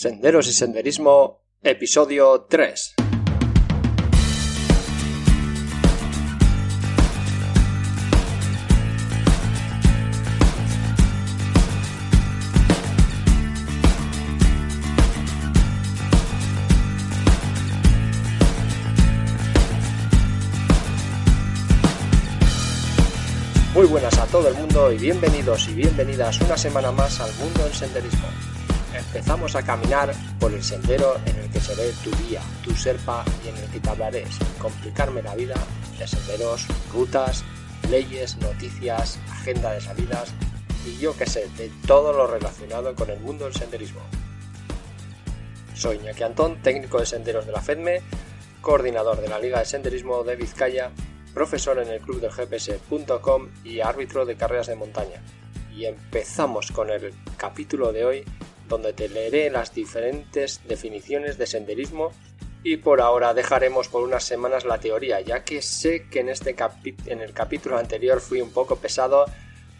Senderos y Senderismo, episodio 3. Muy buenas a todo el mundo y bienvenidos y bienvenidas una semana más al mundo del senderismo empezamos a caminar por el sendero en el que seré tu guía, tu serpa y en el que te hablaré, sin complicarme la vida, de senderos, rutas, leyes, noticias, agenda de salidas y yo que sé, de todo lo relacionado con el mundo del senderismo. Soy Iñaki Antón, técnico de senderos de la FEDME, coordinador de la Liga de Senderismo de Vizcaya, profesor en el club del GPS.com y árbitro de carreras de montaña. Y empezamos con el capítulo de hoy donde te leeré las diferentes definiciones de senderismo y por ahora dejaremos por unas semanas la teoría, ya que sé que en, este en el capítulo anterior fui un poco pesado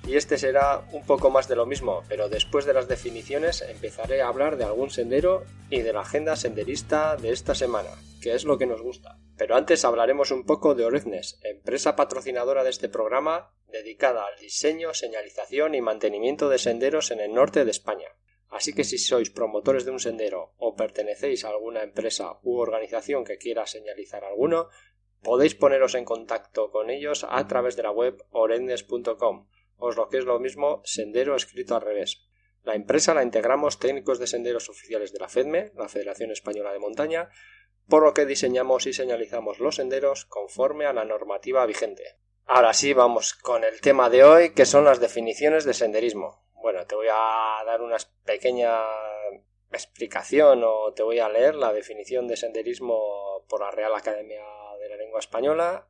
y este será un poco más de lo mismo, pero después de las definiciones empezaré a hablar de algún sendero y de la agenda senderista de esta semana, que es lo que nos gusta. Pero antes hablaremos un poco de Oreznes, empresa patrocinadora de este programa dedicada al diseño, señalización y mantenimiento de senderos en el norte de España. Así que si sois promotores de un sendero o pertenecéis a alguna empresa u organización que quiera señalizar alguno, podéis poneros en contacto con ellos a través de la web orendes.com, os lo que es lo mismo sendero escrito al revés. La empresa la integramos técnicos de senderos oficiales de la FEDME, la Federación Española de Montaña, por lo que diseñamos y señalizamos los senderos conforme a la normativa vigente. Ahora sí, vamos con el tema de hoy, que son las definiciones de senderismo. Bueno, te voy a dar una pequeña explicación o te voy a leer la definición de senderismo por la Real Academia de la Lengua Española,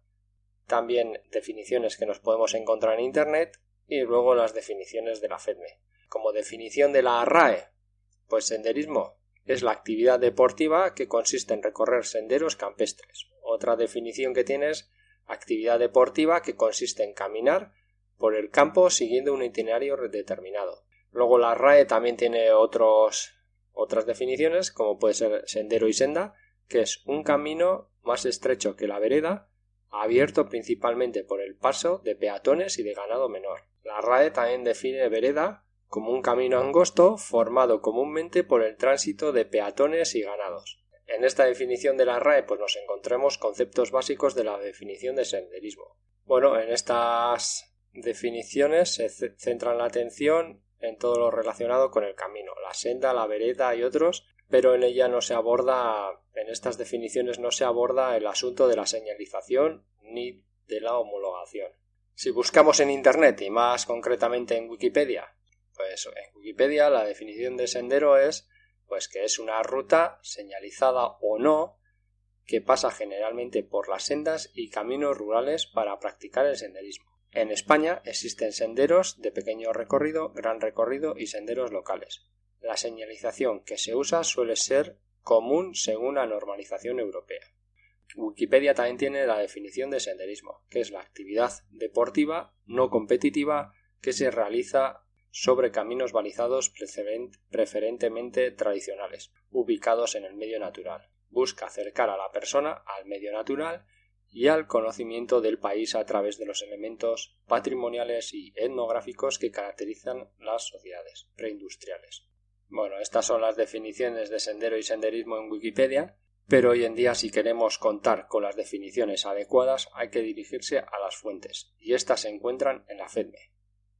también definiciones que nos podemos encontrar en Internet y luego las definiciones de la FEDME. Como definición de la RAE, pues senderismo es la actividad deportiva que consiste en recorrer senderos campestres. Otra definición que tienes, actividad deportiva que consiste en caminar por el campo siguiendo un itinerario determinado. Luego la RAE también tiene otros, otras definiciones, como puede ser sendero y senda, que es un camino más estrecho que la vereda, abierto principalmente por el paso de peatones y de ganado menor. La RAE también define vereda como un camino angosto formado comúnmente por el tránsito de peatones y ganados. En esta definición de la RAE pues nos encontramos conceptos básicos de la definición de senderismo. Bueno, en estas definiciones se centran la atención en todo lo relacionado con el camino, la senda, la vereda y otros, pero en ella no se aborda, en estas definiciones no se aborda el asunto de la señalización ni de la homologación. Si buscamos en Internet y más concretamente en Wikipedia, pues en Wikipedia la definición de sendero es pues que es una ruta señalizada o no que pasa generalmente por las sendas y caminos rurales para practicar el senderismo. En España existen senderos de pequeño recorrido, gran recorrido y senderos locales. La señalización que se usa suele ser común según la normalización europea. Wikipedia también tiene la definición de senderismo, que es la actividad deportiva no competitiva que se realiza sobre caminos balizados preferentemente tradicionales, ubicados en el medio natural. Busca acercar a la persona al medio natural y al conocimiento del país a través de los elementos patrimoniales y etnográficos que caracterizan las sociedades preindustriales. Bueno, estas son las definiciones de sendero y senderismo en Wikipedia, pero hoy en día si queremos contar con las definiciones adecuadas hay que dirigirse a las fuentes, y estas se encuentran en la FEDME,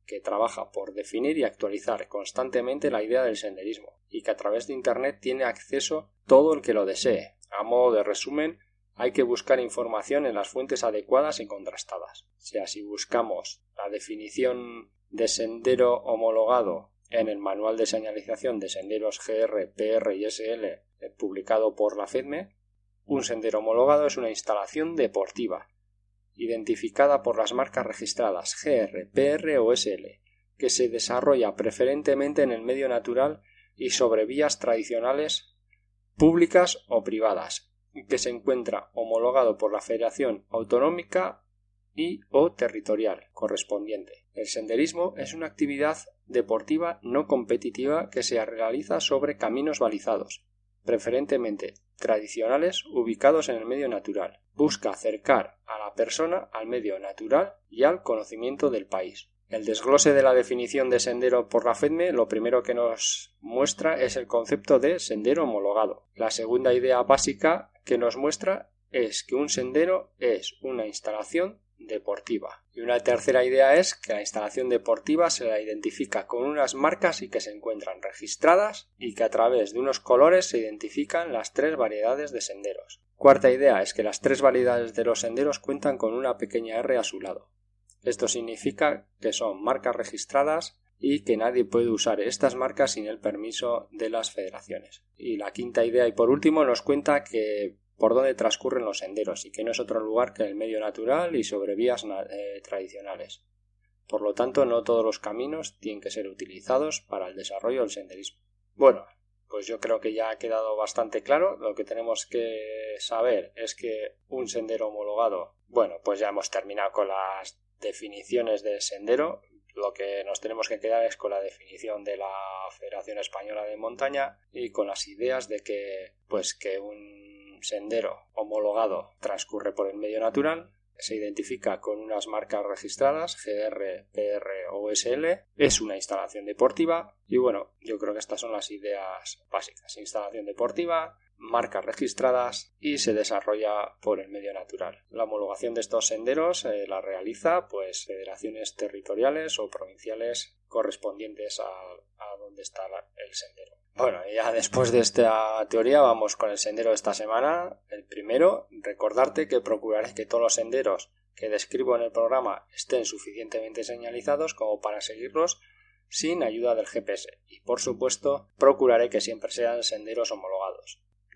que trabaja por definir y actualizar constantemente la idea del senderismo, y que a través de Internet tiene acceso todo el que lo desee. A modo de resumen, hay que buscar información en las fuentes adecuadas y contrastadas. O sea, si buscamos la definición de sendero homologado en el Manual de Señalización de Senderos GR, PR y SL eh, publicado por la FEDME, un sendero homologado es una instalación deportiva, identificada por las marcas registradas GR, PR o SL, que se desarrolla preferentemente en el medio natural y sobre vías tradicionales públicas o privadas, que se encuentra homologado por la Federación Autonómica y o territorial correspondiente. El senderismo es una actividad deportiva no competitiva que se realiza sobre caminos balizados, preferentemente tradicionales ubicados en el medio natural. Busca acercar a la persona al medio natural y al conocimiento del país. El desglose de la definición de sendero por la FEDME lo primero que nos muestra es el concepto de sendero homologado. La segunda idea básica que nos muestra es que un sendero es una instalación deportiva. Y una tercera idea es que la instalación deportiva se la identifica con unas marcas y que se encuentran registradas y que a través de unos colores se identifican las tres variedades de senderos. Cuarta idea es que las tres variedades de los senderos cuentan con una pequeña R a su lado. Esto significa que son marcas registradas y que nadie puede usar estas marcas sin el permiso de las federaciones. Y la quinta idea y por último nos cuenta que por dónde transcurren los senderos y que no es otro lugar que el medio natural y sobre vías eh, tradicionales. Por lo tanto, no todos los caminos tienen que ser utilizados para el desarrollo del senderismo. Bueno, pues yo creo que ya ha quedado bastante claro. Lo que tenemos que saber es que un sendero homologado, bueno, pues ya hemos terminado con las definiciones de sendero, lo que nos tenemos que quedar es con la definición de la Federación Española de Montaña y con las ideas de que pues que un sendero homologado transcurre por el medio natural se identifica con unas marcas registradas GR, PR o SL, es una instalación deportiva y bueno, yo creo que estas son las ideas básicas. Instalación deportiva, marcas registradas y se desarrolla por el medio natural. La homologación de estos senderos eh, la realiza pues federaciones territoriales o provinciales correspondientes a, a donde está el sendero. Bueno, ya después de esta teoría vamos con el sendero de esta semana. El primero, recordarte que procuraré que todos los senderos que describo en el programa estén suficientemente señalizados como para seguirlos sin ayuda del GPS y por supuesto procuraré que siempre sean senderos homologados.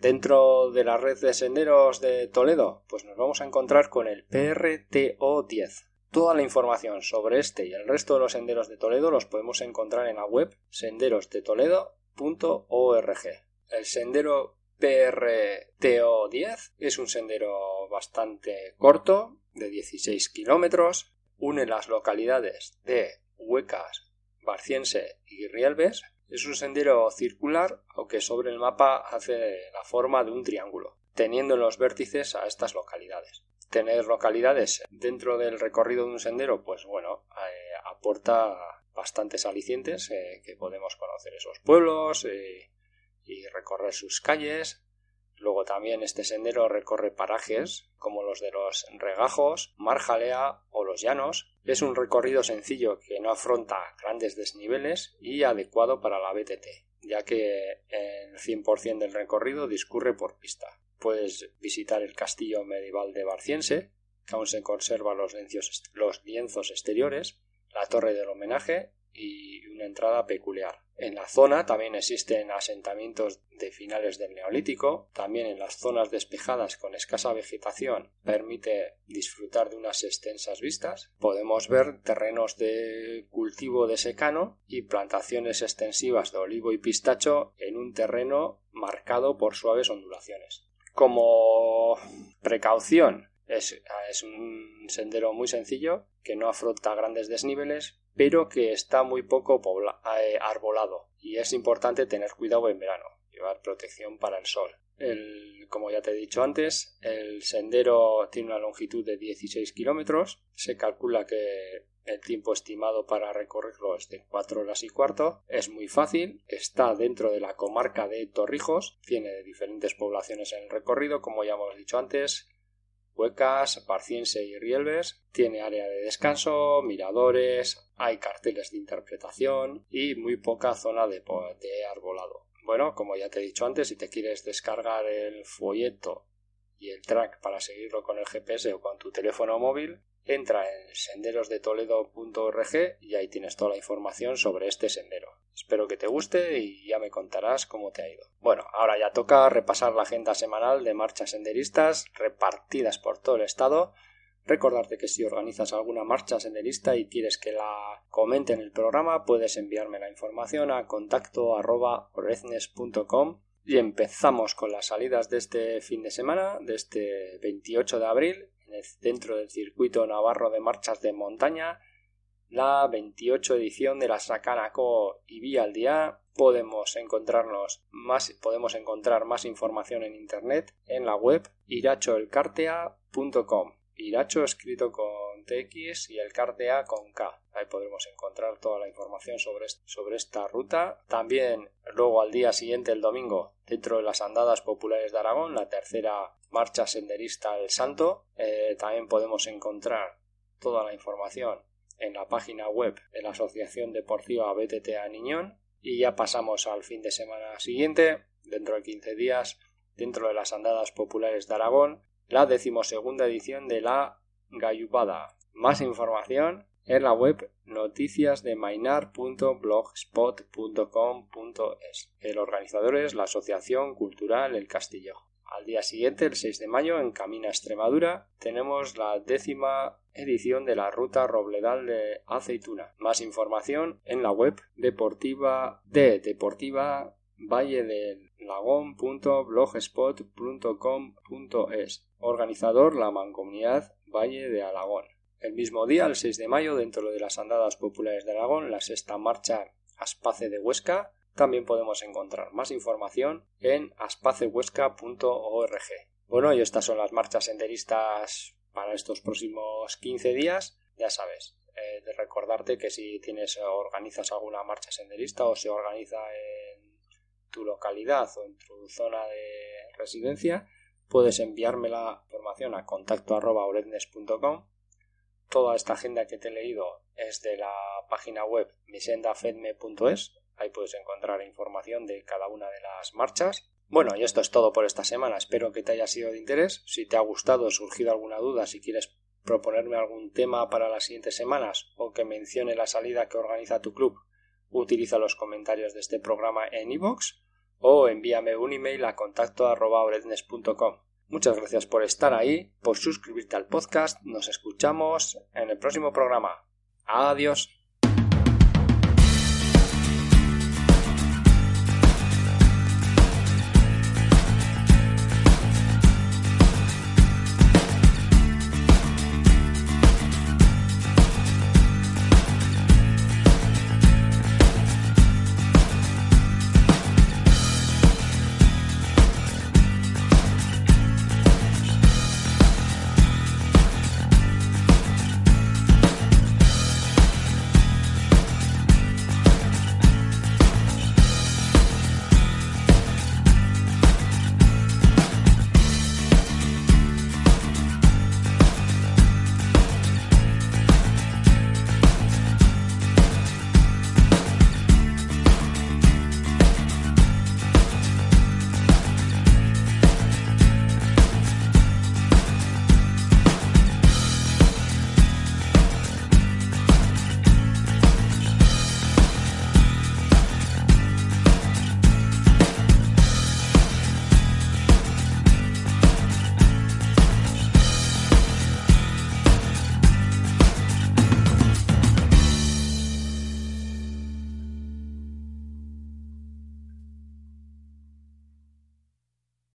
Dentro de la red de senderos de Toledo, pues nos vamos a encontrar con el PRTO10. Toda la información sobre este y el resto de los senderos de Toledo los podemos encontrar en la web senderosdetoledo.org. El sendero PRTO10 es un sendero bastante corto, de 16 kilómetros, une las localidades de Huecas, Barciense y Rielves es un sendero circular, aunque sobre el mapa hace la forma de un triángulo, teniendo en los vértices a estas localidades. Tener localidades dentro del recorrido de un sendero, pues bueno, eh, aporta bastantes alicientes eh, que podemos conocer esos pueblos eh, y recorrer sus calles, Luego también este sendero recorre parajes como los de los regajos, Marjalea o los llanos. Es un recorrido sencillo que no afronta grandes desniveles y adecuado para la BTT, ya que el 100% del recorrido discurre por pista. Puedes visitar el castillo medieval de Barciense, que aún se conservan los, los lienzos exteriores, la torre del homenaje y una entrada peculiar. En la zona también existen asentamientos de finales del Neolítico, también en las zonas despejadas con escasa vegetación permite disfrutar de unas extensas vistas. Podemos ver terrenos de cultivo de secano y plantaciones extensivas de olivo y pistacho en un terreno marcado por suaves ondulaciones. Como precaución, es, un sendero muy sencillo que no afronta grandes desniveles, pero que está muy poco eh, arbolado y es importante tener cuidado en verano, llevar protección para el sol. El, como ya te he dicho antes, el sendero tiene una longitud de 16 kilómetros. Se calcula que el tiempo estimado para recorrerlo es de 4 horas y cuarto. Es muy fácil. Está dentro de la comarca de Torrijos. Tiene diferentes poblaciones en el recorrido, como ya hemos dicho antes. Huecas, Parciense y Rielves. Tiene área de descanso, miradores, hay carteles de interpretación y muy poca zona de, arbolado. Bueno, como ya te he dicho antes, si te quieres descargar el folleto y el track para seguirlo con el GPS o con tu teléfono móvil, entra en senderosdetoledo.org y ahí tienes toda la información sobre este sendero. Espero que te guste y ya me contarás cómo te ha ido. Bueno, ahora ya toca repasar la agenda semanal de marchas senderistas repartidas por todo el estado. Recordarte que si organizas alguna marcha senderista y quieres que la comente en el programa, puedes enviarme la información a contacto y empezamos con las salidas de este fin de semana, de este 28 de abril, dentro del circuito navarro de marchas de montaña la 28 edición de la Sakanako y Vía al Día. Podemos encontrarnos más, podemos encontrar más información en internet en la web irachoelcartea.com. Iracho escrito con TX y el Cartea con K. Ahí podremos encontrar toda la información sobre, sobre esta ruta. También luego al día siguiente, el domingo, dentro de las andadas populares de Aragón, la tercera marcha senderista El Santo. Eh, también podemos encontrar toda la información en la página web de la Asociación Deportiva BTT a Niñón. Y ya pasamos al fin de semana siguiente, dentro de 15 días, dentro de las andadas populares de Aragón, la decimosegunda edición de la Galluppada. Más información en la web noticiasdemainar.blogspot.com.es. El organizador es la Asociación Cultural El Castillo. Al día siguiente, el 6 de mayo, en Camina Extremadura, tenemos la décima edición de la Ruta Robledal de Aceituna. Más información en la web deportiva de Deportiva Valle del. Organizador la Mancomunidad Valle de Alagón. El mismo día, el 6 de mayo, dentro de las andadas populares de Aragón, la sexta marcha Aspace de Huesca. También podemos encontrar más información en aspacehuesca.org. Bueno, y estas son las marchas senderistas para estos próximos 15 días. Ya sabes, eh, de recordarte que si tienes organizas alguna marcha senderista o se organiza en tu localidad o en tu zona de residencia, puedes enviarme la información a contacto Toda esta agenda que te he leído es de la página web misendafedme.es. Ahí puedes encontrar información de cada una de las marchas. Bueno, y esto es todo por esta semana. Espero que te haya sido de interés. Si te ha gustado surgido alguna duda, si quieres proponerme algún tema para las siguientes semanas o que mencione la salida que organiza tu club, utiliza los comentarios de este programa en iVoox o envíame un email a contacto Muchas gracias por estar ahí, por suscribirte al podcast. Nos escuchamos en el próximo programa. Adiós.